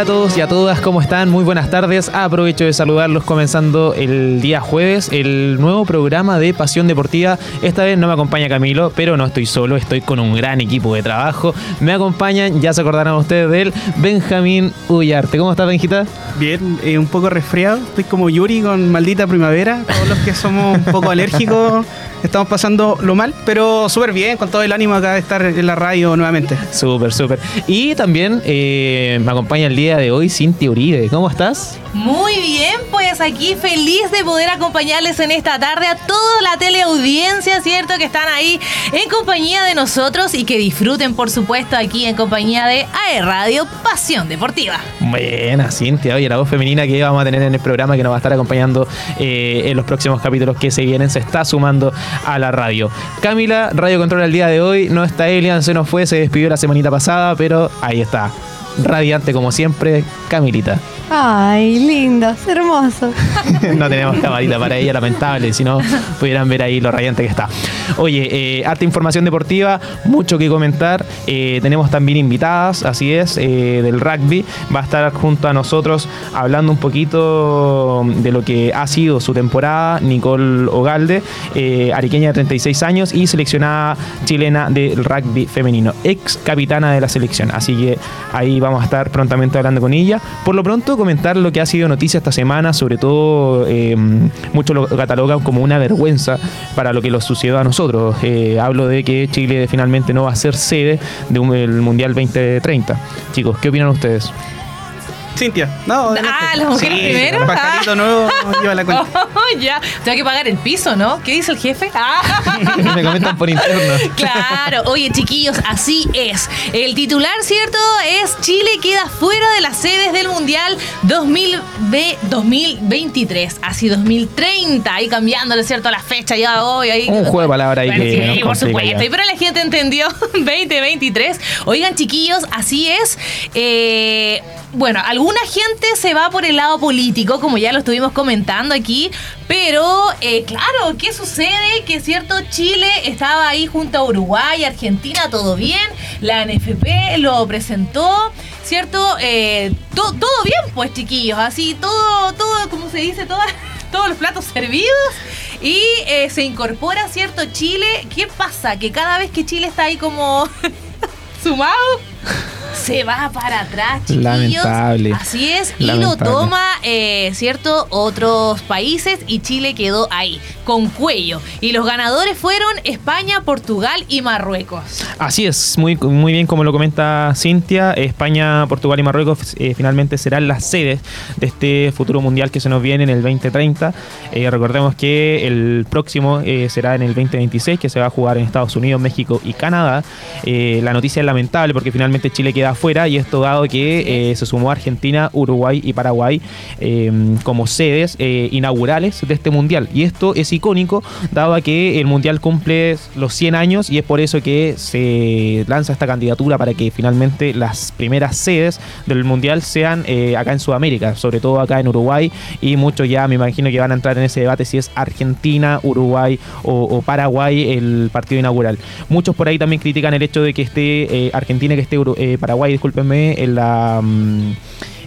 hola a todos y a todas, ¿cómo están? Muy buenas tardes. Aprovecho de saludarlos comenzando el día jueves, el nuevo programa de Pasión Deportiva. Esta vez no me acompaña Camilo, pero no estoy solo, estoy con un gran equipo de trabajo. Me acompañan, ya se acordarán ustedes de él, Benjamín Ullarte. ¿Cómo estás, Benjita? Bien, eh, un poco resfriado. Estoy como Yuri con maldita primavera. Todos los que somos un poco alérgicos estamos pasando lo mal, pero súper bien, con todo el ánimo acá de estar en la radio nuevamente. Súper, súper. Y también eh, me acompaña el día de hoy Cintia Uribe. ¿Cómo estás? Muy bien, pues aquí feliz de poder acompañarles en esta tarde a toda la teleaudiencia, ¿cierto? Que están ahí en compañía de nosotros y que disfruten, por supuesto, aquí en compañía de AE Radio Pasión Deportiva. Buena, Cintia. Oye, la voz femenina que vamos a tener en el programa que nos va a estar acompañando eh, en los próximos capítulos que se vienen se está sumando a la radio. Camila, Radio Control el día de hoy. No está Elian, se nos fue, se despidió la semanita pasada, pero ahí está. Radiante como siempre, Camilita. Ay, lindo, es hermoso. no tenemos camarita para ella, lamentable. Si no, pudieran ver ahí lo radiante que está. Oye, eh, harta información deportiva, mucho que comentar. Eh, tenemos también invitadas, así es, eh, del rugby. Va a estar junto a nosotros hablando un poquito de lo que ha sido su temporada. Nicole Ogalde, eh, ariqueña de 36 años y seleccionada chilena del rugby femenino, ex capitana de la selección. Así que ahí vamos a estar prontamente hablando con ella. Por lo pronto, comentar lo que ha sido noticia esta semana, sobre todo eh, muchos lo catalogan como una vergüenza para lo que nos sucedió a nosotros. Eh, hablo de que Chile finalmente no va a ser sede del Mundial 2030. Chicos, ¿qué opinan ustedes? Cintia, no. Ah, las mujeres primero. El pajarito Ah. nuevo lleva la cuenta. Oh, ya, tengo que pagar el piso, ¿no? ¿Qué dice el jefe? Ah. Me comentan por interno. Claro, oye chiquillos, así es. El titular, ¿cierto? Es Chile queda fuera de las sedes del Mundial 2000 de 2023, así 2030, ahí cambiándole, ¿cierto? La fecha ya hoy. Ahí, Un juego de palabras ahí Bueno, que sí, por supuesto. ya. Pero la gente entendió 2023. Oigan, chiquillos, así es. Eh, bueno, alguna gente se va por el lado político, como ya lo estuvimos comentando aquí, pero eh, claro, ¿qué sucede? Que cierto, Chile estaba ahí junto a Uruguay, Argentina, todo bien, la NFP lo presentó, ¿cierto? Eh, to- todo bien, pues chiquillos, así, todo, todo, como se dice, todos los platos servidos. Y eh, se incorpora, ¿cierto? Chile. ¿Qué pasa? Que cada vez que Chile está ahí como sumado, se va para atrás, chiquillos. Lamentable. Así es. Y lo toma, eh, ¿cierto? Otros países y Chile quedó ahí, con cuello. Y los ganadores fueron España, Portugal y Marruecos. Así es, muy, muy bien como lo comenta Cintia, España, Portugal y Marruecos eh, finalmente serán las sedes de este futuro mundial que se nos viene en el 2030. Eh, recordemos que el próximo eh, será en el 2026, que se va a jugar en Estados Unidos, México y Canadá. Eh, la noticia es lamentable porque finalmente Chile queda afuera y esto dado que eh, se sumó Argentina, Uruguay y Paraguay eh, como sedes eh, inaugurales de este mundial. Y esto es icónico dado a que el mundial cumple los 100 años y es por eso que se lanza esta candidatura para que finalmente las primeras sedes del mundial sean eh, acá en Sudamérica, sobre todo acá en Uruguay y muchos ya me imagino que van a entrar en ese debate si es Argentina, Uruguay o, o Paraguay el partido inaugural. Muchos por ahí también critican el hecho de que esté Argentina, que esté eh, Paraguay, discúlpenme, en la... mm,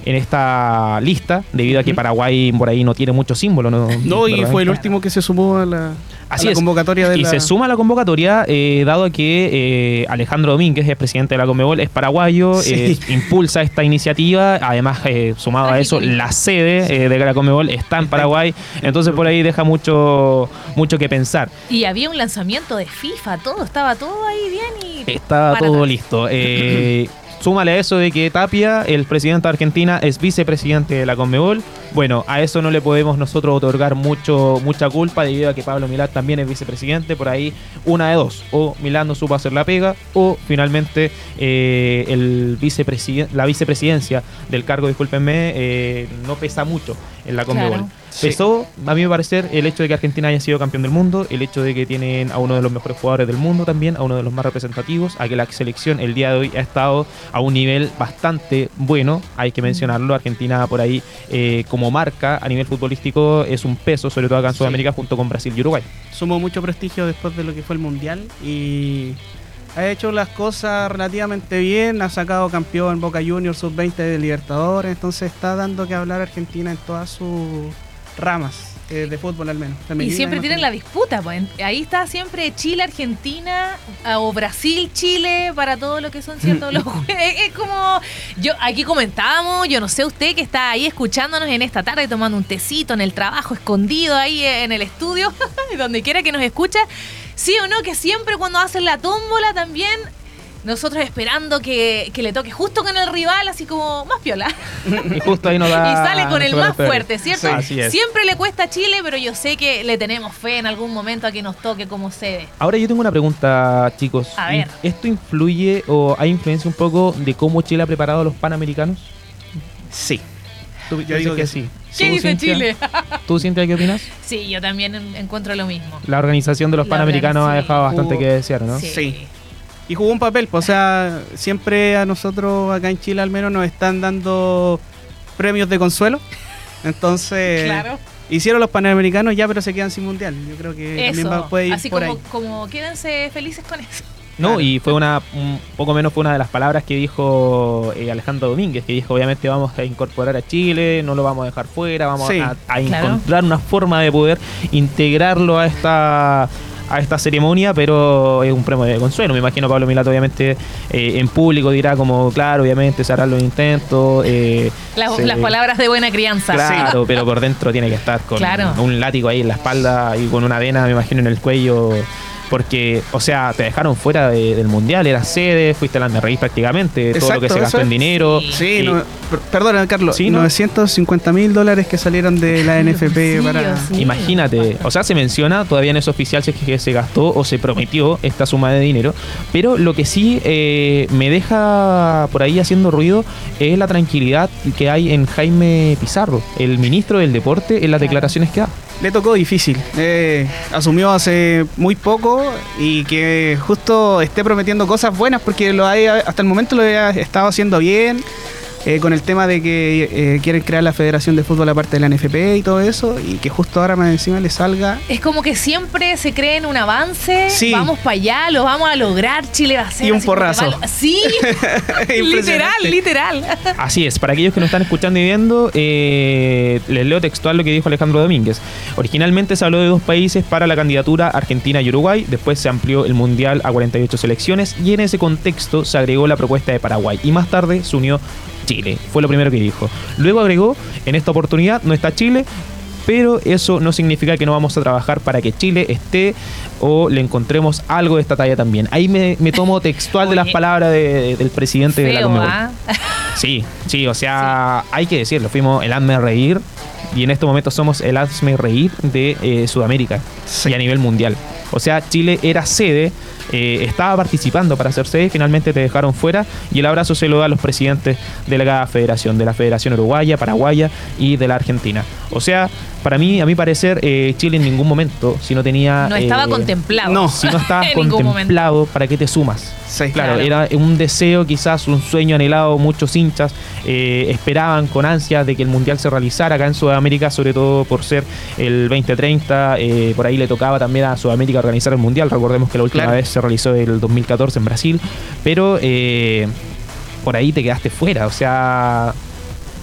en esta lista, debido a que. Paraguay por ahí no tiene mucho símbolo. No, No, y ¿verdad? fue el último que se sumó a la, a Así la es. convocatoria de y la... se suma a la convocatoria, eh, dado que eh, Alejandro Domínguez, es presidente de la Conmebol, es paraguayo, Sí. eh, impulsa esta iniciativa. Además, eh, sumado a eso, la sede eh, de la Conmebol está en Paraguay. Entonces, por ahí deja mucho, mucho que pensar. Y había un lanzamiento de FIFA, todo, estaba todo ahí bien y... Está para todo atrás. listo. Súmale a eso de que Tapia, el presidente de Argentina, es vicepresidente de la Conmebol. Bueno, a eso no le podemos nosotros otorgar mucho, mucha culpa debido a que Pablo Milán también es vicepresidente. Por ahí, una de dos. O Milán no supo hacer la pega, o finalmente eh, el vicepresiden- la vicepresidencia del cargo, discúlpenme, eh, no pesa mucho en la Conmebol. Claro. Sí. Pesó, a mí me parecer, el hecho de que Argentina haya sido campeón del mundo, el hecho de que tienen a uno de los mejores jugadores del mundo también, a uno de los más representativos, a que la selección el día de hoy ha estado a un nivel bastante bueno, hay que mencionarlo. Argentina por ahí, eh, como marca a nivel futbolístico, es un peso, sobre todo acá en Sí. Sudamérica, junto con Brasil y Uruguay. Sumó mucho prestigio después de lo que fue el Mundial y ha hecho las cosas relativamente bien, ha sacado campeón Boca Juniors sub-20 de Libertadores, entonces está dando que hablar Argentina en todas sus ramas. eh, de fútbol al menos. Y siempre tienen la disputa, pues. Ahí está siempre Chile, Argentina o Brasil, Chile para todo lo que son ciertos los juegos. Es como yo aquí comentábamos, yo no sé usted que está ahí escuchándonos en esta tarde tomando un tecito en el trabajo, escondido ahí en el estudio, donde quiera que nos escucha. Sí o no, que siempre cuando hacen la tómbola también nosotros esperando que, que le toque justo con el rival, así como más piola. Y justo ahí nos da. y sale con el más fuerte, ¿cierto? Sí, así es. Siempre le cuesta a Chile, pero yo sé que le tenemos fe en algún momento a que nos toque como sede. Ahora yo tengo una pregunta, chicos. A ver. ¿Esto influye o hay influencia un poco de cómo Chile ha preparado a los panamericanos? Sí. ¿Tú Yo digo que que sí? ¿Qué ¿Tú, dice Cintia? Chile? ¿Tú, Cintia, qué opinas? Sí, yo también en- encuentro lo mismo. La organización de los La panamericanos ha dejado bastante que desear, ¿no? Sí. Sí. Y jugó un papel, pues, o sea, siempre a nosotros acá en Chile al menos nos están dando premios de consuelo. Entonces, Claro. Hicieron los panamericanos ya, pero se quedan sin mundial. Yo creo que también va, Eso. puede ir Así por como, ahí. como quédense felices con eso. No, Claro. y fue una, un poco menos fue una de las palabras que dijo eh, Alejandro Domínguez, que dijo obviamente vamos a incorporar a Chile, no lo vamos a dejar fuera, vamos Sí. a, a Claro. encontrar una forma de poder integrarlo a esta a esta ceremonia, pero es un premio de consuelo. Me imagino Pablo Milato obviamente eh, en público dirá como, claro, obviamente se harán los intentos. eh, Las, se- las palabras de buena crianza. Claro, pero por dentro tiene que estar con Claro. un látigo ahí en la espalda y con una vena, me imagino, en el cuello. Porque, o sea, te dejaron fuera de- del mundial, eras sede, fuiste la reír prácticamente, todo lo que se gastó en dinero. Sí. Y- no, perdona, Carlos. Sí, ¿no? 950 mil dólares que salieron de la NFP Sí, para. sí. Imagínate, o sea, se menciona, todavía no es oficial si es que se gastó o se prometió esta suma de dinero, pero lo que sí eh, me deja por ahí haciendo ruido es la tranquilidad que hay en Jaime Pizarro, el ministro del deporte, en las declaraciones que da. Le tocó difícil. Eh, asumió hace muy poco y que justo esté prometiendo cosas buenas porque hasta el momento lo ha estado haciendo bien. Eh, con el tema de que eh, quieren crear la Federación de Fútbol aparte de la NFP y todo eso, y que justo ahora más encima le salga. Es como que siempre se cree en un avance, Sí. vamos para allá, lo vamos a lograr, Chile va a ser Y un porrazo. va Sí, literal, literal. Así es, para aquellos que nos están escuchando y viendo, eh, les leo textual lo que dijo Alejandro Domínguez. Originalmente se habló de dos países para la candidatura Argentina y Uruguay, después se amplió el Mundial a 48 selecciones y en ese contexto se agregó la propuesta de Paraguay y más tarde se unió Chile, fue lo primero que dijo. Luego agregó, en esta oportunidad no está Chile, pero eso no significa que no vamos a trabajar para que Chile esté o le encontremos algo de esta talla también. Ahí me, me tomo textual de las palabras de- del presidente de la Conmebol. ¿ah? Sí, sí, o sea, hay que decirlo, fuimos el hazme reír y en este momento somos el hazme reír de eh, Sudamérica Sí. y a nivel mundial. O sea, Chile era sede, eh, estaba participando para ser sede, finalmente te dejaron fuera y el abrazo se lo da a los presidentes de la federación, de la Federación Uruguaya, Paraguaya y de la Argentina. O sea, para mí, a mi parecer, eh, Chile en ningún momento, si no tenía... No estaba eh, contemplado. no, Si no momento. contemplado, ¿para qué te sumas? Sí, Claro, Claro. era un deseo, quizás un sueño anhelado. Muchos hinchas eh, esperaban con ansias de que el mundial se realizara acá en Sudamérica, sobre todo por ser el 2030. eh, por ahí le tocaba también a Sudamérica organizar el mundial. Recordemos que la última Claro. vez se realizó el 2014 en Brasil, pero eh, por ahí te quedaste fuera. O sea,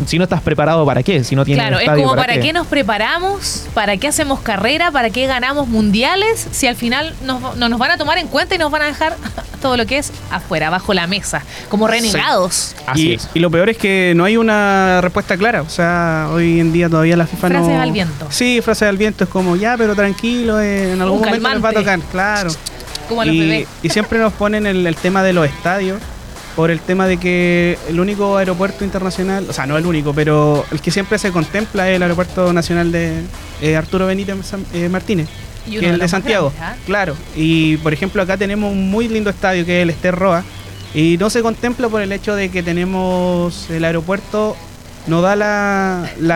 si no estás preparado, ¿para qué? Si no tienes Claro, es como para qué nos preparamos, para qué hacemos carrera, para qué ganamos mundiales, si al final nos- no nos van a tomar en cuenta y nos van a dejar todo lo que es afuera, bajo la mesa, como renegados. Así y, es. y lo peor es que no hay una respuesta clara. O sea, hoy en día todavía la FIFA no. Frases al viento. Sí, frases al viento. Es como, ya, pero tranquilo, eh, en algún Un momento les va a tocar, claro. Como a los y, bebés. y siempre nos ponen el, el tema de los estadios. Por el tema de que el único aeropuerto internacional, o sea, no el único, pero el que siempre se contempla es el aeropuerto nacional de eh, Arturo Benítez eh, Martínez. Y que es el de Santiago. grandes, ¿ah? Claro. Y por ejemplo, acá tenemos un muy lindo estadio que es el Ester Roa. Y no se contempla por el hecho de que tenemos el aeropuerto, no da la, los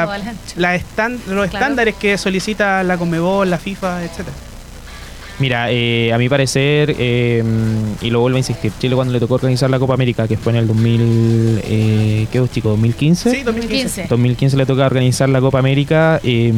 Claro. estándares que solicita la Conmebol, la FIFA, etcétera. Mira, eh, a mi parecer, eh, y lo vuelvo a insistir, Chile cuando le tocó organizar la Copa América, que fue en el 2000, eh, ¿qué chico? ¿2015? Sí, 2015. 2015 le toca organizar la Copa América. eh,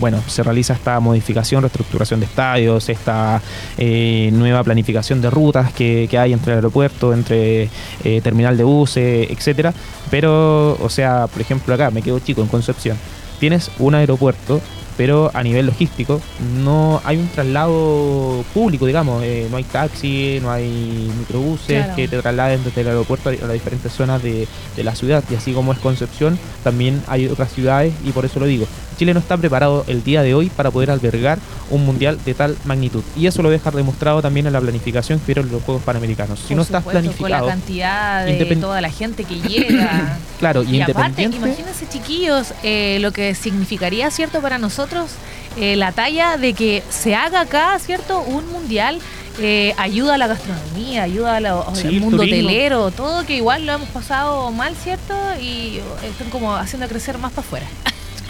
bueno, se realiza esta modificación, reestructuración de estadios, esta eh, nueva planificación de rutas que, que hay entre el aeropuerto, entre eh, terminal de buses, etcétera. Pero, o sea, por ejemplo, acá me quedo chico en Concepción. Tienes un aeropuerto pero a nivel logístico no hay un traslado público, digamos, eh, no hay taxi, no hay microbuses Claro. que te trasladen desde el aeropuerto a las diferentes zonas de, de la ciudad, y así como es Concepción, también hay otras ciudades, y por eso lo digo, Chile no está preparado el día de hoy para poder albergar un mundial de tal magnitud, y eso lo deja demostrado también en la planificación que hicieron los Juegos Panamericanos. Si Por no estás supuesto, planificado, Con la cantidad de toda la gente que llega. claro, y, Y aparte, imagínense chiquillos, eh, lo que significaría, ¿cierto? Para nosotros eh, la talla de que se haga acá, ¿cierto? Un mundial eh, ayuda a la gastronomía, ayuda Sí, al el mundo turismo. hotelero, todo que igual lo hemos pasado mal, ¿cierto? Y están como haciendo crecer más para afuera.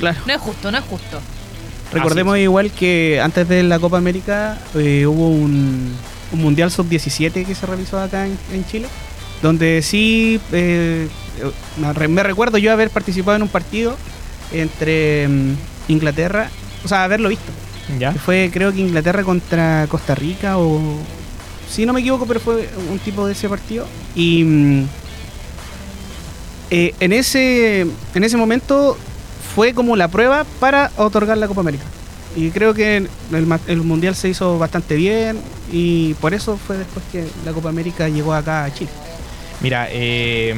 Claro. No es justo, no es justo. Recordemos igual que antes de la Copa América eh, hubo un, un Mundial Sub-17 que se realizó acá en, en Chile, donde sí eh, me re- me recuerdo yo haber participado en un partido entre mm, Inglaterra, o sea, haberlo visto. ¿Ya? que Fue creo que Inglaterra contra Costa Rica o... Si no me equivoco, pero fue un tipo de ese partido. Y mm, eh, en, ese, en ese momento fue como la prueba para otorgar la Copa América. Y creo que el, Mundial se hizo bastante bien y por eso fue después que la Copa América llegó acá a Chile. Mira, eh,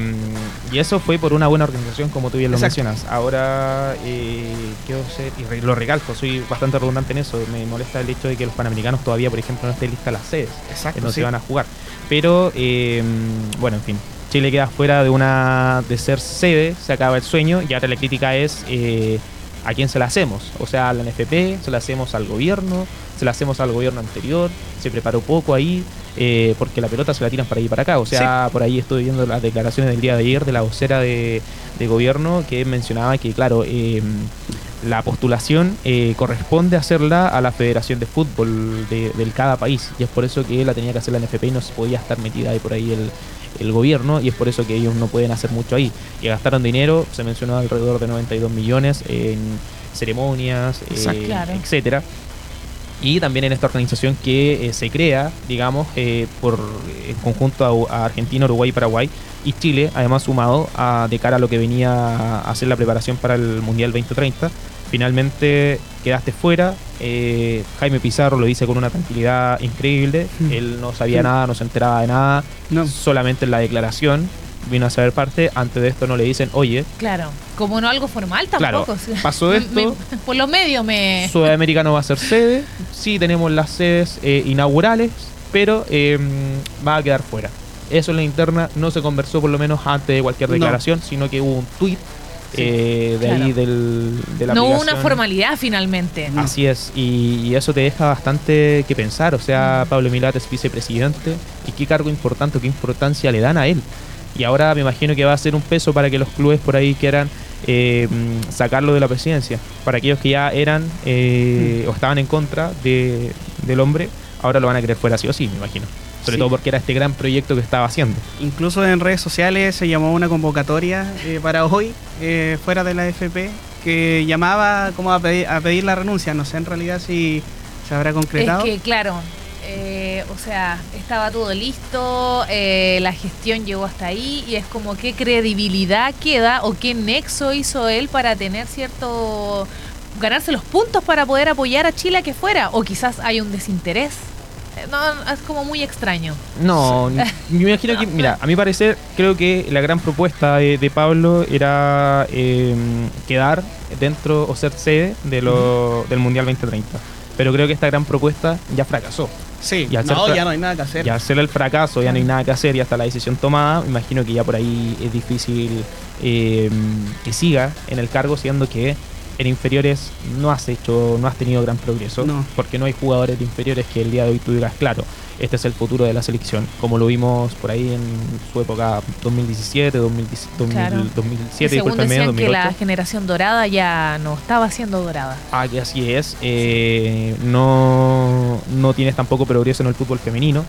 y eso fue por una buena organización, como tú bien lo Exacto. mencionas. Ahora, eh, quiero ser, y lo recalco, soy bastante redundante en eso. Me molesta el hecho de que los panamericanos todavía, por ejemplo, no estén listas las sedes, Exacto. que no se van a jugar. Pero, eh, bueno, en fin, Chile queda fuera de una de ser sede, se acaba el sueño, y ahora la crítica es eh, a quién se la hacemos. O sea, a la NFP, se la hacemos al gobierno, se la hacemos al gobierno anterior, se preparó poco ahí, eh, porque la pelota se la tiran para ahí y para acá. O sea, por ahí estoy viendo las declaraciones del día de ayer de la vocera de, de gobierno que mencionaba que, claro, eh, la postulación eh, corresponde hacerla a la Federación de Fútbol de, del cada país. Y es por eso que la tenía que hacer la NFP y no se podía estar metida ahí por ahí el, el gobierno. Y es por eso que ellos no pueden hacer mucho ahí. Y gastaron dinero, se mencionó alrededor de 92 millones en ceremonias, eh. Claro. etcétera. Y también en esta organización que eh, se crea, digamos, eh, por en conjunto a, a Argentina, Uruguay y Paraguay y Chile, además sumado a, de cara a lo que venía a hacer la preparación para el Mundial 2030. Finalmente quedaste fuera. eh, Jaime Pizarro lo dice con una tranquilidad increíble. Mm. Él no sabía Mm. nada, no se enteraba de nada. No. Solamente en la declaración vino a saber parte. Antes de esto no le dicen, oye, Claro, como no algo formal Claro, tampoco. sí. pasó esto. me- por los medios me... Sudamericano va a ser sede. Sí, tenemos las sedes eh, inaugurales, pero eh, va a quedar fuera. Eso en la interna no se conversó por lo menos antes de cualquier No. declaración, sino que hubo un eh, de Claro. ahí del, de la No hubo una formalidad finalmente. Así es, y, y eso te deja bastante que pensar. O sea, Pablo Milat es vicepresidente y qué cargo importante, qué importancia le dan a él. Y ahora me imagino que va a ser un peso para que los clubes por ahí quieran eh, mm, sacarlo de la presidencia. Para aquellos que ya eran eh, o estaban en contra de, del hombre, ahora lo van a querer fuera sí o sí, me imagino. Sobre Sí. todo porque era este gran proyecto que estaba haciendo. Incluso en redes sociales se llamó una convocatoria eh, para hoy, eh, fuera de la FP, que llamaba como a pedir, a pedir la renuncia. No sé en realidad si se habrá Es concretado. que, claro, eh, o sea, estaba todo listo, eh, la gestión llegó hasta ahí y es como qué credibilidad queda o qué nexo hizo él para tener cierto ganarse los puntos para poder apoyar a Chile a que fuera o quizás hay un desinterés. No, es como muy extraño. No, me imagino que, mira, a mi parecer, creo que la gran propuesta de, de Pablo era eh, quedar dentro o ser sede de lo, del Mundial 2030. Pero creo que esta gran propuesta ya fracasó. sí, y no, ya no hay nada que hacer. Y al ser el fracaso, ya no hay nada que hacer, ya está la decisión tomada. Me imagino que ya por ahí es difícil eh, que siga en el cargo, siendo que en inferiores no has hecho, no has tenido gran progreso, No. porque no hay jugadores de inferiores que el día de hoy tú digas, claro, este es el futuro de la selección, como lo vimos por ahí en su época 2017, 2010 2000 Claro. 2007, Según que 2008. la generación dorada ya no estaba siendo dorada. Ah, que así es. Eh, no, no tienes tampoco progreso en el fútbol femenino.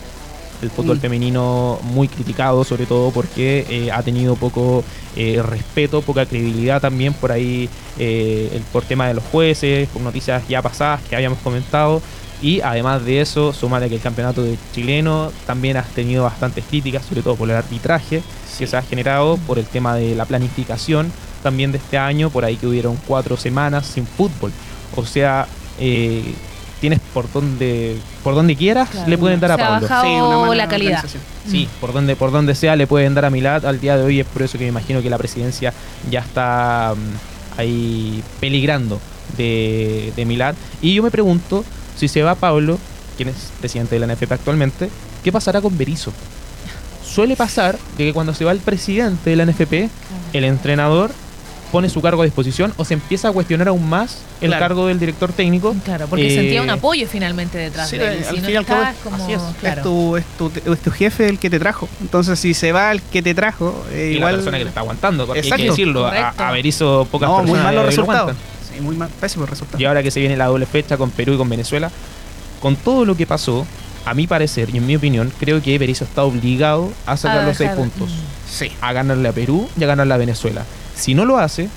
El fútbol Mm. femenino muy criticado, sobre todo porque eh, ha tenido poco eh, respeto, poca credibilidad también por ahí, eh, el- por tema de los jueces, por noticias ya pasadas que habíamos comentado. Y además de eso, sumale que el campeonato de chileno también has tenido bastantes críticas, sobre todo por el arbitraje que se ha generado, por el tema de la planificación también de este año, por ahí que hubieron cuatro semanas sin fútbol. O sea, eh, tienes por donde por donde quieras Claro. le pueden dar a Se Pablo. Sí, una la calidad. organización. Sí, por donde por donde sea le pueden dar a Milad al día de hoy es por eso que me imagino que la presidencia ya está mm, ahí peligrando de, de Milad. Y yo me pregunto si se va Pablo, quien es presidente de la NFP actualmente, ¿qué pasará con Berizzo? Suele pasar que cuando se va el presidente de la NFP, el entrenador pone su cargo a disposición o se empieza a cuestionar aún más el Claro. cargo del director técnico. Claro, porque Eh, sentía un apoyo finalmente detrás Sí, de él. Si no al es como, así es. claro. Es, tu, es, tu, es tu jefe el que te trajo. Entonces, si se va el que te trajo, eh, y igual. la persona que le está aguantando, porque hay que Exacto. decirlo, a, a Berizzo pocas no, muy personas malos lo resultados. Sí, muy mal, pésimos resultados. Y ahora que se viene la doble fecha con Perú y con Venezuela, con todo lo que pasó, a mi parecer y en mi opinión, creo que Berizzo está obligado a sacar A los seis puntos, mm. Sí. a ganarle a Perú y a ganarle a Venezuela. Si no lo hace,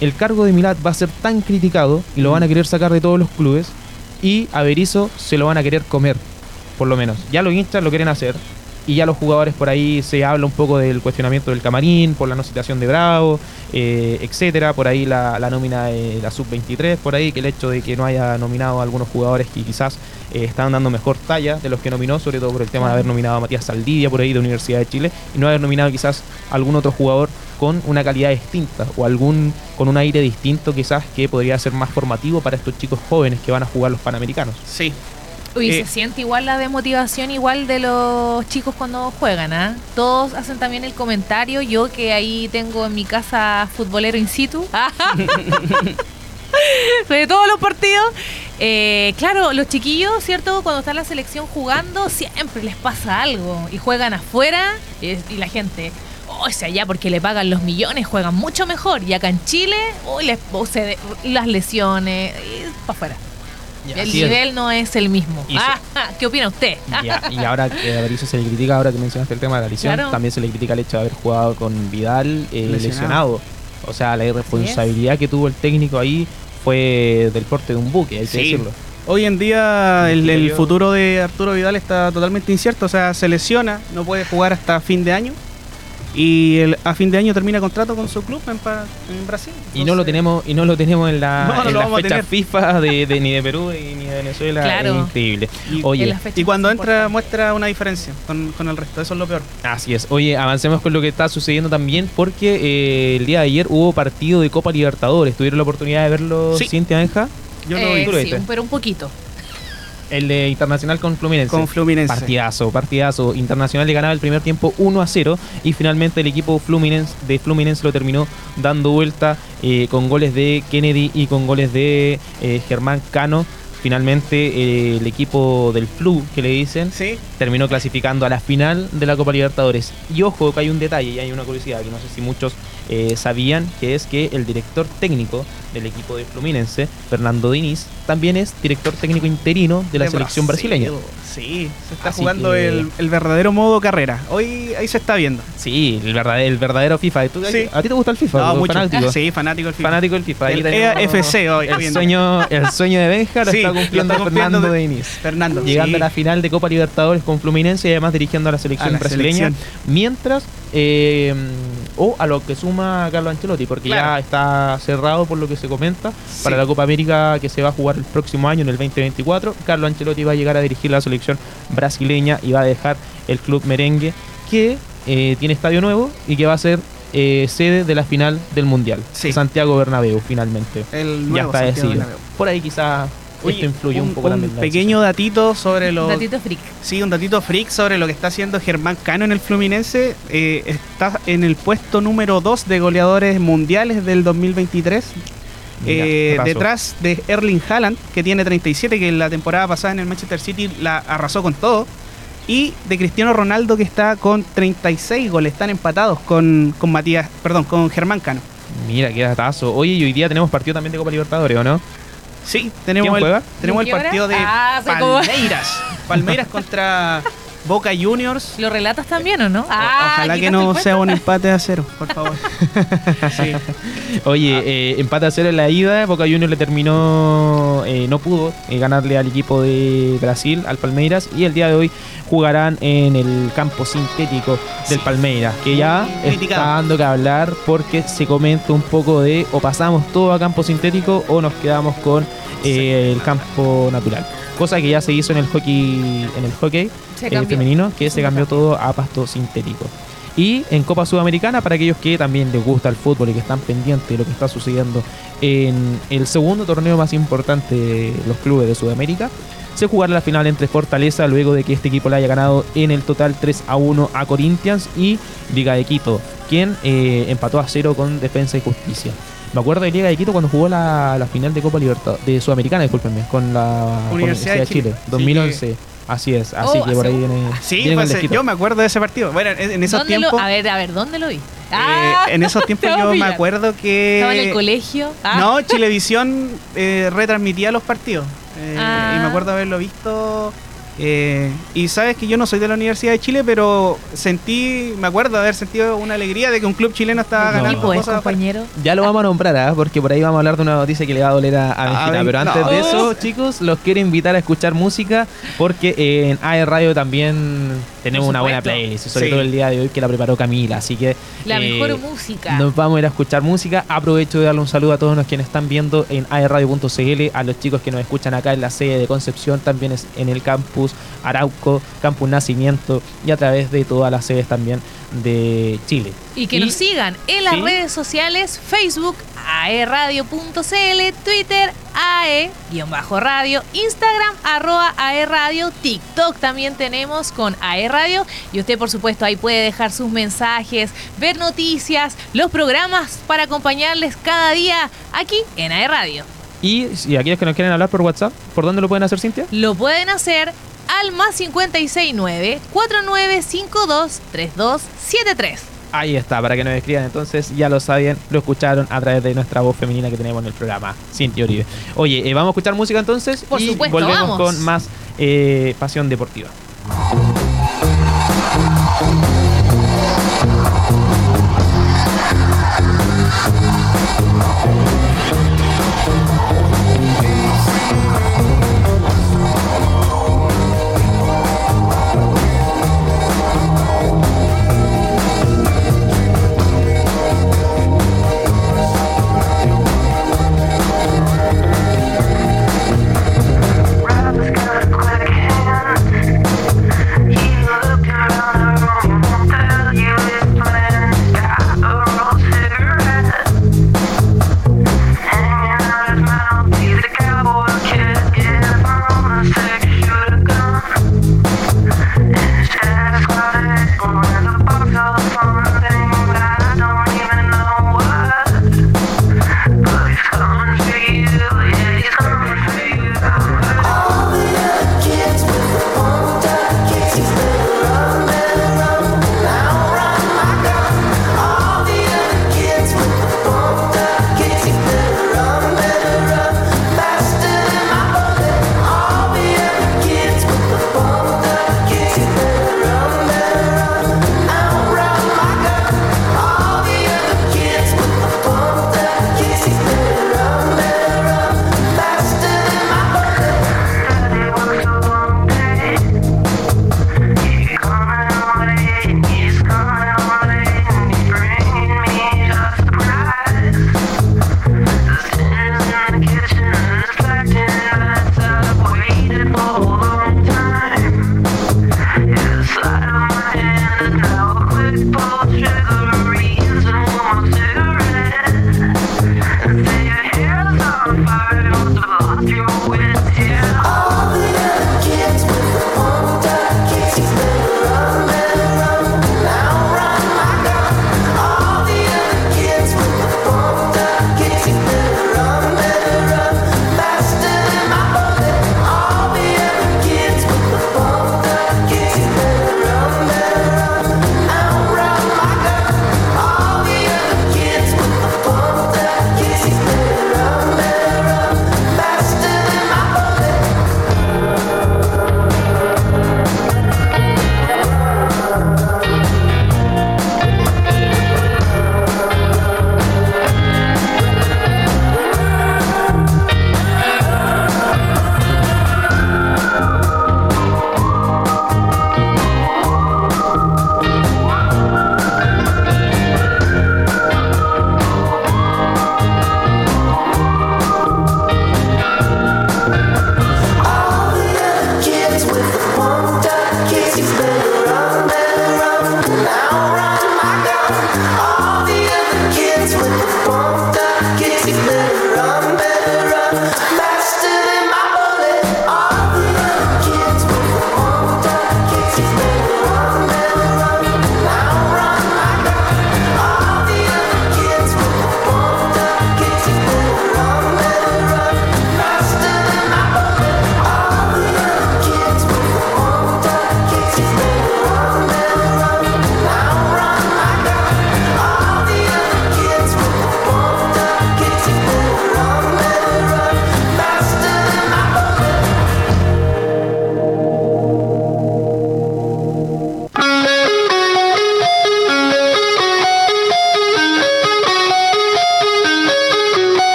el cargo de Milad va a ser tan criticado y lo van a Mm. querer sacar de todos los clubes y a Berizzo se lo van a querer comer, por lo menos. Ya los hinchas lo quieren hacer y ya los jugadores por ahí se habla un poco del cuestionamiento del camarín, por la no citación de Bravo, eh, etcétera, por ahí la, la nómina de la sub-23, por ahí que el hecho de que no haya nominado a algunos jugadores que quizás eh, estaban dando mejor talla de los que nominó, sobre todo por el tema de haber nominado a Matías Saldivia por ahí de Universidad de Chile y no haber nominado quizás a algún otro jugador con una calidad distinta o algún con un aire distinto quizás que podría ser más formativo para estos chicos jóvenes que van a jugar los Panamericanos. Sí. Uy, Eh, se siente igual la desmotivación igual de los chicos cuando juegan, ¿ah? Todos hacen también el comentario, yo que ahí tengo en mi casa futbolero in situ, de todos los partidos. Eh, claro, los chiquillos, ¿cierto? Cuando está la selección jugando, siempre les pasa algo y juegan afuera y, y la gente... O sea, allá porque le pagan los millones, juegan mucho mejor. Y acá en Chile, uy, les, o se de- las lesiones, para afuera. El es. nivel no es el mismo. Y Ah, ¿Qué opina usted? Y, a- y ahora que a Berizzo se le critica, ahora que mencionaste el tema de la lesión, Claro. también se le critica el hecho de haber jugado con Vidal eh, Lesionado. lesionado. O sea, la irresponsabilidad que tuvo el técnico ahí fue del porte de un buque, hay que decirlo. Hoy en día el, futuro de Arturo Vidal está totalmente incierto. O sea, se lesiona, no puede jugar hasta fin de año. Y el- a fin de año termina contrato con su club en, pa- en Brasil. Y no lo tenemos y no lo tenemos en la No, en. FIFA de, de- ni de Perú y ni de Venezuela, Claro. es increíble. Y- Oye, Y cuando entra muestra una diferencia con, con el resto. Eso es lo peor. Así es. Oye, avancemos con lo que está sucediendo también porque eh, el día de ayer hubo partido de Copa Libertadores. ¿Tuvieron la oportunidad de verlo, Sí. Cintia Benja? Yo lo Eh, vi ¿Tú lo sí, pero un poquito. El de Internacional con Fluminense. con Fluminense. Partidazo, partidazo. Internacional le ganaba el primer tiempo 1 a 0 y finalmente el equipo Fluminense, de Fluminense lo terminó dando vuelta eh, con goles de Kennedy y con goles de eh, Germán Cano. Finalmente eh, el equipo del Flu, que le dicen, Sí. terminó clasificando a la final de la Copa Libertadores. Y ojo que hay un detalle y hay una curiosidad que no sé si muchos eh, sabían, que es que el director técnico del equipo de Fluminense, Fernando Diniz, también es director técnico interino de la De selección Brasil. brasileña. Sí, se está Así jugando que- el, el verdadero modo carrera. Hoy ahí se está viendo. Sí, el verdadero, el verdadero FIFA. ¿Tú- Sí. ¿A ti te gusta el FIFA? No, ¿Tú mucho. Fanático, Sí, fanático del FIFA. fanático del FIFA. Ahí El hoy. El sueño, el sueño de Benja lo Sí, está cumpliendo está cumpliendo Fernando de-. Fernando. llegando sí. a la final de Copa Libertadores con Fluminense y además dirigiendo a la selección A la brasileña. selección. Mientras, eh, o a lo que suma Carlo Ancelotti, porque Claro. ya está cerrado por lo que se comenta para la Copa América que se va a jugar el próximo año, en el 2024. Carlo Ancelotti va a llegar a dirigir la selección brasileña y va a dejar el club merengue que eh, tiene estadio nuevo y que va a ser eh, sede de la final del Mundial. Sí. Santiago Bernabéu, finalmente. El ya nuevo está Santiago decidido. Bernabéu. Por ahí quizás Oye, esto influye un, poco también. en la pequeño datito sobre los Datito freak. Sí, un datito freak sobre lo que está haciendo Germán Cano en el Fluminense. Eh, está en el puesto número 2 de goleadores mundiales del 2023. Eh, detrás de Erling Haaland, que tiene 37, que la temporada pasada en el Manchester City la arrasó con todo. Y de Cristiano Ronaldo, que está con 36 goles. Están empatados con, con Matías, perdón, con Germán Cano. Mira, qué datazo. Oye, y hoy día tenemos partido también de Copa Libertadores, ¿o no? Sí, tenemos ¿Quién el, juega? tenemos ¿De el partido de? Ah, Palmeiras. Palmeiras contra Boca Juniors. ¿Lo relatas también o no? O- Ah, Ojalá que no sea un empate a cero, por favor. Sí. Oye, eh, empate a cero en la ida. Boca Juniors le terminó, eh, no pudo eh, ganarle al equipo de Brasil, al Palmeiras. Y el día de hoy jugarán en el campo sintético del Palmeiras, que ya criticado. está dando que hablar porque se comenta un poco de o pasamos todo a campo sintético o nos quedamos con eh, el campo natural. Cosa que ya se hizo en el hockey, en el hockey eh, femenino, que se cambió todo a pasto sintético. Y en Copa Sudamericana, para aquellos que también les gusta el fútbol y que están pendientes de lo que está sucediendo en el segundo torneo más importante de los clubes de Sudamérica, se jugará la final entre Fortaleza luego de que este equipo le haya ganado en el total 3 a 1 a Corinthians y Liga de Quito, quien eh, empató a cero con Defensa y Justicia. Me acuerdo de Liga de Quito cuando jugó la, la final de Copa Libertad de Sudamericana, discúlpenme, con la Universidad de Chile. Sí, 2011. Así es, así Oh, que por ahí viene. Sí, viene yo me acuerdo de ese partido. Bueno, en, en esos ¿Dónde lo- tiempos. a ver, a ver, ¿dónde lo vi? eh, Ah, en esos tiempos yo me acuerdo que. Estaba en el colegio. Ah, No, Chilevisión eh, retransmitía los partidos. Eh, Ah. Y me acuerdo haberlo visto. Eh, y sabes que yo no soy de la Universidad de Chile, pero sentí, me acuerdo de haber sentido una alegría de que un club chileno estaba No. ¿Y ganando pues, cosas compañero? Ya lo vamos a nombrar, ¿ah? porque por ahí vamos a hablar de una noticia que le va a doler a, a Pero antes no. de eso, chicos, los quiero invitar a escuchar música, porque en AE Radio también tenemos una buena playlist, sobre Sí. todo el día de hoy que la preparó Camila. Así que La eh, mejor música. Nos vamos a ir a escuchar música. Aprovecho de darle un saludo a todos los quienes están viendo en aerradio.cl, a los chicos que nos escuchan acá en la sede de Concepción, también es en el campus Arauco, campus Nacimiento y a través de todas las sedes también de Chile. Y que nos sigan en las Sí. redes sociales, Facebook, aeradio.cl, Twitter, ae-radio, Instagram, arroba aeradio, TikTok también tenemos con aeradio. Y usted, por supuesto, ahí puede dejar sus mensajes, ver noticias, los programas para acompañarles cada día aquí en aeradio. Y si aquellos que nos quieren hablar por WhatsApp, ¿por dónde lo pueden hacer, Cintia? Lo pueden hacer al más 569 4952 3273. Ahí está, para que nos escriban. Entonces, ya lo saben, lo escucharon a través de nuestra voz femenina que tenemos en el programa, Cintia Uribe. Oye, eh, vamos a escuchar música entonces Por y supuesto, volvemos vamos. con más eh, pasión deportiva.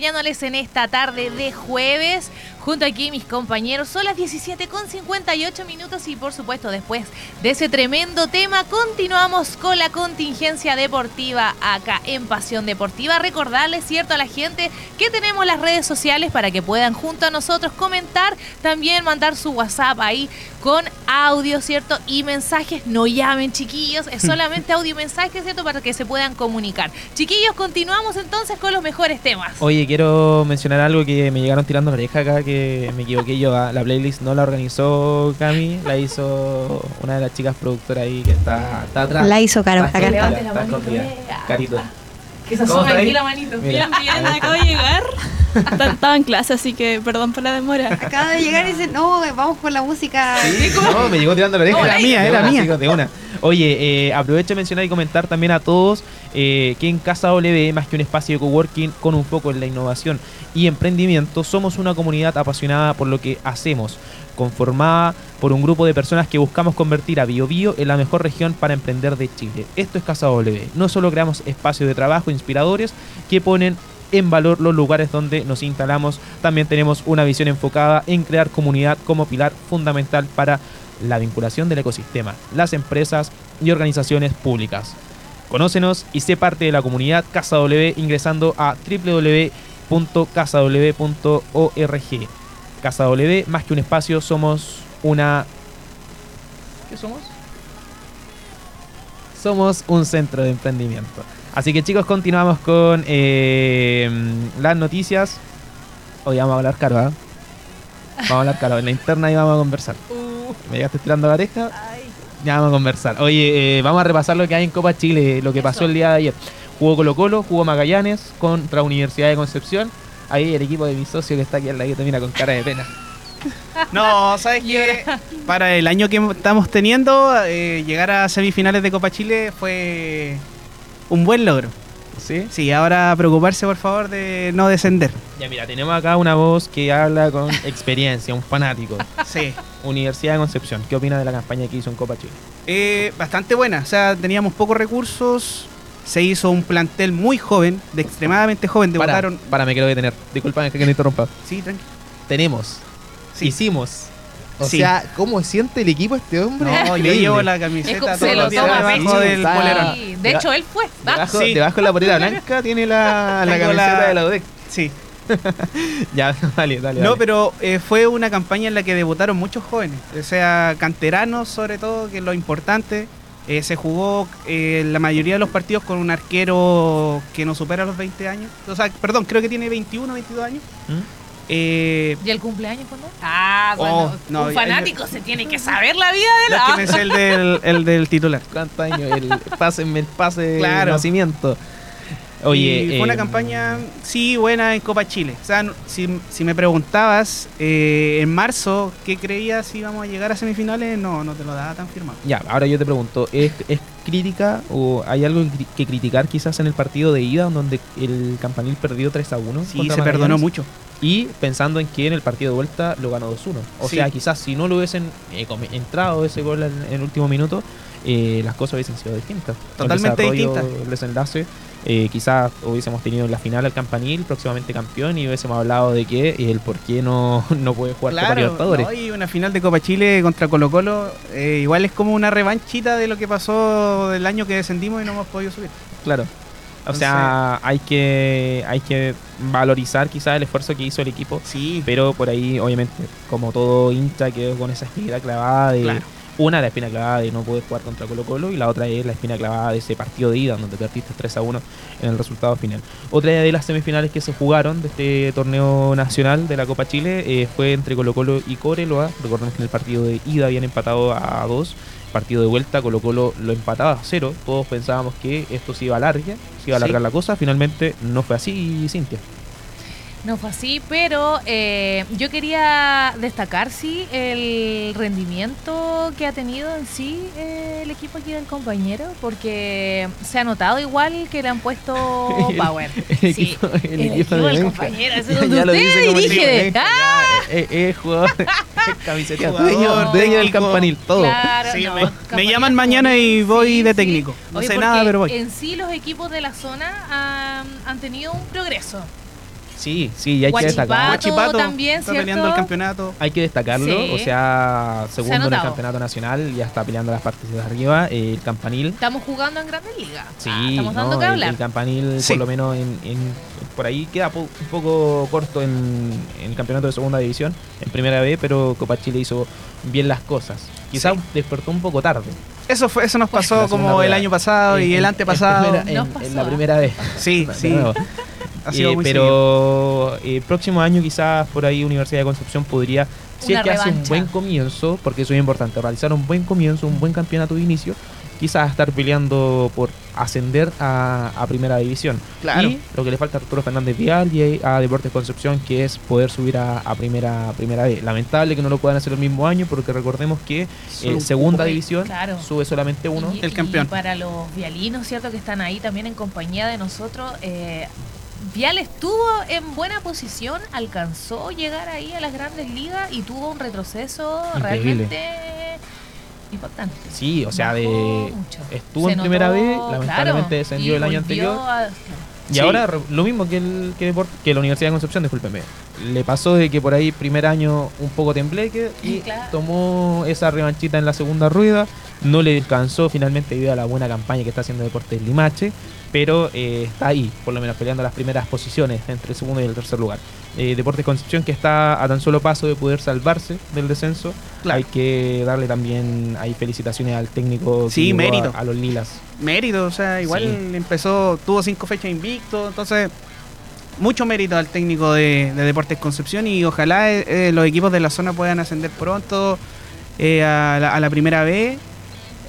Acompañándoles en esta tarde de jueves. Junto aquí mis compañeros, son las 17 con 58 minutos y por supuesto después de ese tremendo tema continuamos con la contingencia deportiva acá en Pasión Deportiva. Recordarles, cierto, a la gente que tenemos las redes sociales para que puedan junto a nosotros comentar, también mandar su WhatsApp ahí con audio, ¿cierto? Y mensajes, no llamen chiquillos, es solamente audio y mensajes, ¿cierto? Para que se puedan comunicar. Chiquillos, continuamos entonces con los mejores temas. Oye, quiero mencionar algo que me llegaron tirando la oreja acá, que me equivoqué yo. ah, La playlist no la organizó Cami, la hizo una de las chicas productoras ahí que está, está atrás. La hizo Caro, Está acá. Carito. Que se ¿Cómo asome aquí la manito. Mira. Bien, bien, acabo de llegar. Ta- Estaba en clase, así que perdón por la demora. Acaba de llegar y dice, no, vamos con la música. Sí, no, me llegó tirando la oreja. Era mía, era una, mía. chicos, de una. Oye, eh, aprovecho de mencionar y comentar también a todos eh, que en Casa W, más que un espacio de coworking con un foco en la innovación y emprendimiento, somos una comunidad apasionada por lo que hacemos, conformada por un grupo de personas que buscamos convertir a Bio Bio en la mejor región para emprender de Chile. Esto es Casa W. No solo creamos espacios de trabajo inspiradores que ponen en valor los lugares donde nos instalamos, también tenemos una visión enfocada en crear comunidad como pilar fundamental para la vinculación del ecosistema, las empresas y organizaciones públicas. Conócenos y sé parte de la comunidad Casa W ingresando a www.casaw.org. Casa W, más que un espacio, somos una... ¿Qué somos? Somos un centro de emprendimiento. Así que chicos, continuamos con eh, las noticias. Hoy vamos a hablar caro, ¿ah? Vamos a hablar caro. En la interna y vamos a conversar. Me llegaste tirando la oreja. Ya vamos a conversar. Oye, eh, vamos a repasar lo que hay en Copa Chile, lo que pasó el día de ayer. Jugó Colo Colo, jugó Magallanes contra Universidad de Concepción. Ahí el equipo de mi socio que está aquí al lado mira con cara de pena. No, ¿sabes qué? Para el año que estamos teniendo, eh, llegar a semifinales de Copa Chile fue un buen logro. ¿Sí? Sí, ahora preocuparse por favor de no descender. Ya mira, tenemos acá una voz que habla con experiencia, un fanático. Sí. Universidad de Concepción, ¿qué opina de la campaña que hizo en Copa Chile? Eh, bastante buena, o sea, teníamos pocos recursos, se hizo un plantel muy joven, de extremadamente joven, Para, debutaron... para, me quiero detener. Disculpame que no interrumpa. Sí, tranqui. Tenemos. Sí. Hicimos. O Sí. sea, ¿cómo siente el equipo este hombre? No, yo llevo la camiseta todos se los lo días debajo del polerón. Sí, de hecho, él fue. Debajo, Sí. debajo de la polera blanca tiene la, la camiseta la- de la UDEC. Sí. Ya, dale, dale. No, dale. pero eh, fue una campaña en la que debutaron muchos jóvenes, o sea, canteranos sobre todo, que es lo importante. Eh, se jugó eh, la mayoría de los partidos con un arquero que no supera los 20 años. O sea, perdón, creo que tiene 21, 22 años. ¿Mm? Eh, ¿Y el cumpleaños cuándo? Ah, Oh, bueno. no, un fanático se tiene que saber la vida de no, la. es me sé el del, el del titular. ¿Cuántos años? El pase, el pase de Claro. nacimiento. Oye, Y fue una eh, campaña, sí, buena en Copa Chile. O sea, si, si me preguntabas eh, en marzo qué creías si íbamos a llegar a semifinales, no, no te lo daba tan firmado. Ya, ahora yo te pregunto, ¿es, es crítica o hay algo que cri- que criticar quizás en el partido de ida donde el Campanil perdió 3 a 1? Sí, se perdonó mucho. Y pensando en que en el partido de vuelta lo ganó 2-1. O Sí. sea, quizás si no lo hubiesen eh, entrado ese gol en, en el último minuto, eh, las cosas hubiesen sido distintas. Totalmente distintas. El desenlace, eh, quizás hubiésemos tenido en la final al Campanil, próximamente campeón, y hubiésemos hablado de que el por qué no, no puede jugar Copa Libertadores. no, y una final de Copa Chile contra Colo Colo, eh, igual es como una revanchita de lo que pasó del año que descendimos y no hemos podido subir. Claro. O sea, hay que hay que valorizar quizás el esfuerzo que hizo el equipo, Sí, pero por ahí obviamente como todo hincha quedó con esa espina clavada de Claro. Una la espina clavada de no poder jugar contra Colo Colo y la otra es la espina clavada de ese partido de ida donde perdiste 3 a 1 en el resultado final. Otra de las semifinales que se jugaron de este torneo nacional de la Copa Chile eh, fue entre Colo Colo y Coreloa. Recordemos que en el partido de ida habían empatado a 2. Partido de vuelta, Colo Colo lo empataba a 0. Todos pensábamos que esto se iba a alargar, se iba a Sí. alargar la cosa. Finalmente no fue así, Cintia. No fue así, pero eh, yo quería destacar, sí, el rendimiento que ha tenido en sí eh, el equipo aquí del compañero, porque se ha notado igual que le han puesto power. El Sí, equipo- el equipo de del compañero, es donde lo usted el dirige. equipo ¡Ah! eh, eh, jugador, camiseta, Jugador, dueño, dueño del campanil, todo. Claro, Sí, no, me- llaman mañana y voy de técnico. No Oye, sé nada, pero voy. En sí, los equipos de la zona han, han tenido un progreso. Sí, sí, y hay que destacar. Guachipato también, está ¿cierto? peleando el campeonato. Hay que destacarlo, Sí. o sea, segundo en el campeonato nacional, ya está peleando las partes de arriba, eh, el campanil. Estamos jugando en Grandes Ligas. Sí, Ah, estamos dando no, que el- hablar. El, campanil, Sí. por lo menos en, en- por ahí queda po- un poco corto en, en el campeonato de segunda división, en primera B, pero Copa Chile hizo bien las cosas. Quizás Sí. despertó un poco tarde. Eso fue, eso nos pasó como el año pasado En- y el en antepasado. primera- En, Nos en pasó, la primera vez. Sí, sí. Ha sido Eh, muy pero el próximo año quizás por ahí Universidad de Concepción podría, si Una es que hace un buen comienzo, porque eso es importante, realizar un buen comienzo, un buen campeonato de inicio, quizás estar peleando por ascender a, a primera división. Claro. Y lo que le falta a Arturo Fernández Vial y a Deportes Concepción, que es poder subir a, a primera, a primera B. Lamentable que no lo puedan hacer el mismo año, porque recordemos que eh, un segunda división Claro. sube solamente uno. Y- El campeón. Y para los vialinos, ¿cierto? Que están ahí también en compañía de nosotros. eh, Vial estuvo en buena posición, alcanzó llegar ahí a las grandes ligas y tuvo un retroceso Increíble. realmente importante. Sí, o sea, de estuvo Se en primera claro, lamentablemente descendió el año anterior. a- Y Sí. ahora lo mismo que, el, que, Deport- que la Universidad de Concepción, discúlpeme. Le pasó de que por ahí primer año un poco tembleque y Claro. tomó esa revanchita en la segunda rueda. No le descansó finalmente debido a la buena campaña que está haciendo Deportes Limache. Pero eh, está ahí, por lo menos peleando las primeras posiciones entre el segundo y el tercer lugar. Eh, Deportes Concepción que está a tan solo paso de poder salvarse del descenso. Claro. Hay que darle también ahí felicitaciones al técnico Sí, a- mérito. A, los Lilas. Mérito, o sea, igual Sí. empezó, tuvo cinco fechas invicto, entonces mucho mérito al técnico de, de Deportes Concepción y ojalá eh, eh, los equipos de la zona puedan ascender pronto eh, a, la, a la primera B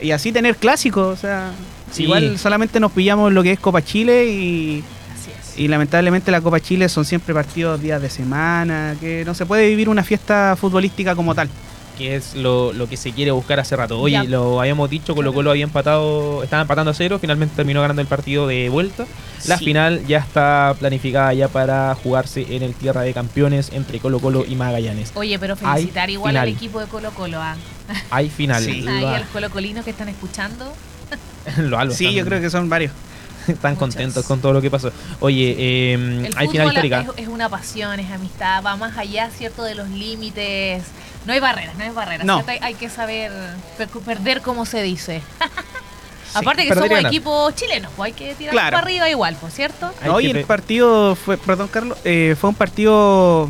y así tener clásicos, o sea, Sí. igual solamente nos pillamos lo que es Copa Chile y, y lamentablemente la Copa Chile son siempre partidos días de semana, que no se puede vivir una fiesta futbolística como tal. Que es lo, lo que se quiere buscar hace rato. Oye, Ya. lo habíamos dicho, Colo Colo había empatado, estaba empatando a cero, finalmente terminó ganando el partido de vuelta. La Sí. final ya está planificada ya para jugarse en el Tierra de Campeones entre Colo Colo y Magallanes. Oye, pero Hay felicitar igual al equipo de Colo Colo. ¿ah? Hay final. Sí. Ahí al Colo Colino que están escuchando. lo algo, Sí, yo creo que son varios. están Muchos. contentos con todo lo que pasó. Oye, eh, El hay final fútbol histórica. es, es una pasión, es amistad, va más allá, ¿cierto? De los límites. No hay barreras, no hay barreras. No. Hay, hay que saber per- perder como se dice. Aparte que y somos equipos chilenos, pues hay que tirar Claro. para arriba igual, pues, ¿cierto? Hoy que el partido fue, perdón Carlos, eh, fue un partido...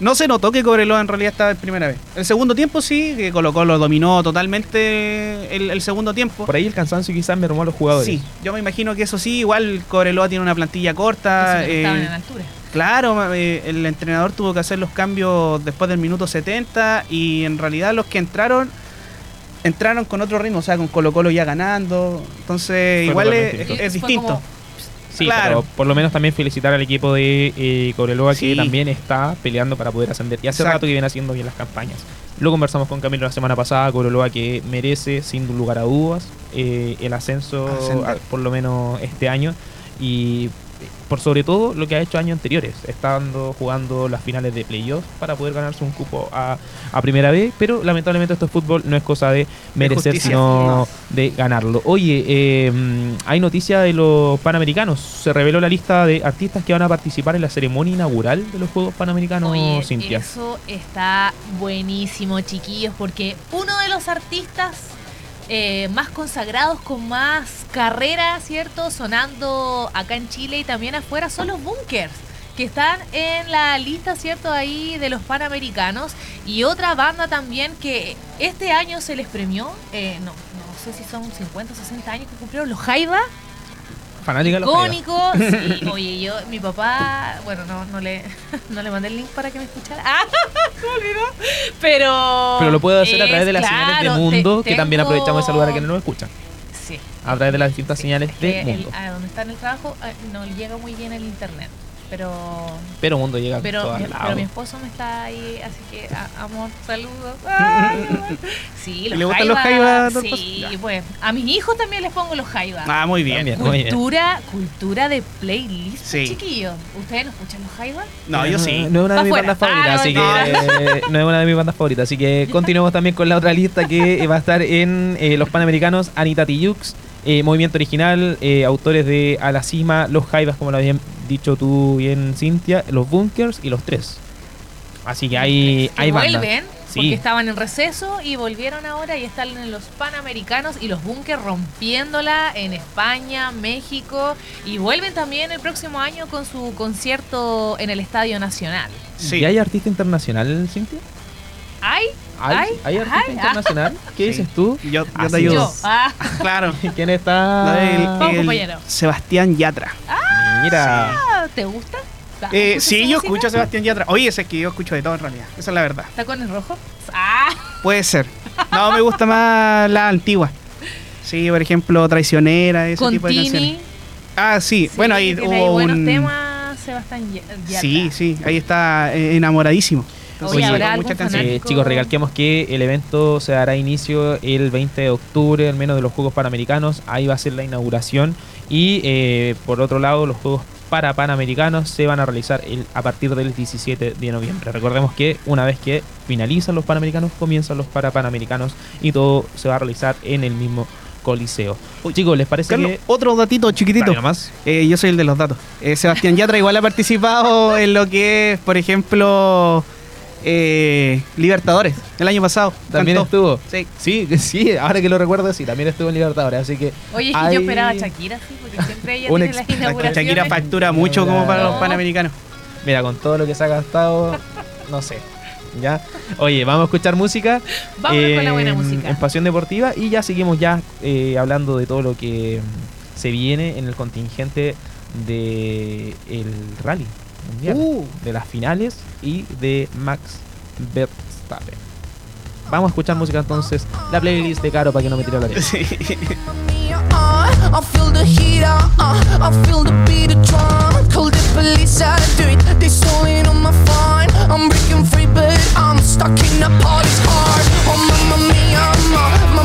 No se notó que Cobreloa en realidad estaba en primera vez. El segundo tiempo sí, que Colo Colo dominó totalmente el, el segundo tiempo. Por ahí el cansancio quizás mermó a los jugadores. Sí, yo me imagino que eso sí, igual Cobreloa tiene una plantilla corta. Eso que estaban eh, en altura. Claro, eh, el entrenador tuvo que hacer los cambios después del minuto 70 y en realidad los que entraron entraron con otro ritmo, o sea, con Colo Colo ya ganando. Entonces, Fue igual es, distinto. es Fue distinto. como- Sí, Claro. pero por lo menos también felicitar al equipo de eh, Cobreloa Sí. que también está peleando para poder ascender. Y hace Exacto. rato que viene haciendo bien las campañas. Lo conversamos con Camilo la semana pasada, Cobreloa que merece sin lugar a dudas eh, el ascenso a- por lo menos este año. Y por sobre todo lo que ha hecho años anteriores, estando jugando las finales de playoffs para poder ganarse un cupo a, a primera vez, pero lamentablemente esto es fútbol, no es cosa de merecer, sino No. de ganarlo. Oye, eh, hay noticia de los Panamericanos. Se reveló la lista de artistas que van a participar en la ceremonia inaugural de los Juegos Panamericanos, Oye, Cintia. eso está buenísimo, chiquillos, porque uno de los artistas eh, más consagrados, con más carrera, ¿cierto? Sonando acá en Chile y también afuera son los Bunkers, que están en la lista, ¿cierto? Ahí de los Panamericanos. Y otra banda también que este año se les premió, eh, no, no sé si son 50 o 60 años que cumplieron los Jaiba. Fanática de los Jaivas. Icónico. Sí, oye, yo, mi papá, bueno, no, no le, no le mandé el link para que me escuchara. Ah, se me olvidó. Pero. Pero lo puedo hacer a través de las señales de mundo, te- que también aprovechamos de saludar a quienes nos escuchan. Sí. A través de las distintas sí, señales es de el- mundo. a donde está en el trabajo eh, no llega muy bien el internet. Pero Pero mundo llega a pero, todos mi, lados. pero mi esposo me está ahí, así que a- amor, saludos. Ay, sí, los ¿Le gustan los jaivas, Sí, pues a mis hijos también les pongo los jaivas. Ah, muy bien. También. Muy bien. Cultura, cultura de playlist, Sí. chiquillos. ¿Ustedes no escuchan los jaivas? No, yo sí. No es una de mis bandas favoritas, Ah, así que no es una de mis bandas favoritas, así que continuemos también con la otra lista que va a estar en eh, los Panamericanos, Anita Tijoux, eh, Movimiento Original, eh, autores de A la Cima, Los Jaivas, como lo habían dicho tú bien, Cintia, Los Bunkers y Los Tres. Así que hay, que hay bandas. vuelven, porque Sí. estaban en receso y volvieron ahora y están en los Panamericanos y los Bunkers rompiéndola en España, México y vuelven también el próximo año con su concierto en el Estadio Nacional. Sí. ¿Y hay artista internacional, Cintia? ¿Hay? ¿Hay, ¿Hay? ¿hay artista ¿Hay? internacional? ¿Qué Sí. dices tú? Yo, yo Ah, te sí. ayudo. Yo. Ah, Claro. ¿Quién está? No, el- el compañero. Sebastián Yatra. Mira. ¿Te gusta? Ah, Eh, ¿escuchas sí, yo música? escucho a Sebastián Yatra. Oye, ese es que yo escucho de todo en realidad. Esa es la verdad. ¿Tacones rojos? Ah, Puede ser. No, me gusta más la antigua. Sí, por ejemplo, Traicionera, ese con tipo de canciones. Ah, sí. Sí, bueno, ahí hubo buenos un... temas, Sebastián Yatra. Sí, sí, ahí está eh, enamoradísimo. Entonces, Oye, ¿habrá. Eh, fanático? chicos, recalquemos que el evento se dará inicio el 20 de octubre, al menos de los Juegos Panamericanos. Ahí va a ser la inauguración. Y eh, por otro lado, los Juegos para Panamericanos se van a realizar el- a partir del 17 de noviembre. Recordemos que una vez que finalizan los Panamericanos, comienzan los para Panamericanos y todo se va a realizar en el mismo Coliseo. Chicos, ¿les parece Carlos, que... otro datito chiquitito. Nomás. Eh, yo soy el de los datos. Eh, Sebastián Yatra igual ha participado en lo que es, por ejemplo, eh, Libertadores, el año pasado. También Cantó. estuvo. Sí. Sí, sí, ahora que lo recuerdo, sí, también estuvo en Libertadores, así que... Oye, es que hay yo esperaba a Shakira, sí, porque siempre ella Un tiene las inauguraciones. Shakira factura mucho como para los No. panamericanos. Mira, con todo lo que se ha gastado, no sé. ¿Ya? Oye, vamos a escuchar música. Vámonos con la buena en- música. En Pasión Deportiva y ya seguimos ya eh, hablando de todo lo que se viene en el contingente de el rally mundial, Uh. de las finales y de Max Verstappen. Vamos a escuchar música entonces, la playlist de Caro para que no me tire la oreja. Sí. Uh, I feel the heat, uh, uh, I feel the beat of drum. Call the police, I do it. They stolen on my phone. I'm breaking free, but I'm stuck in the party's heart. Oh, mamma mia, ma, ma, mamma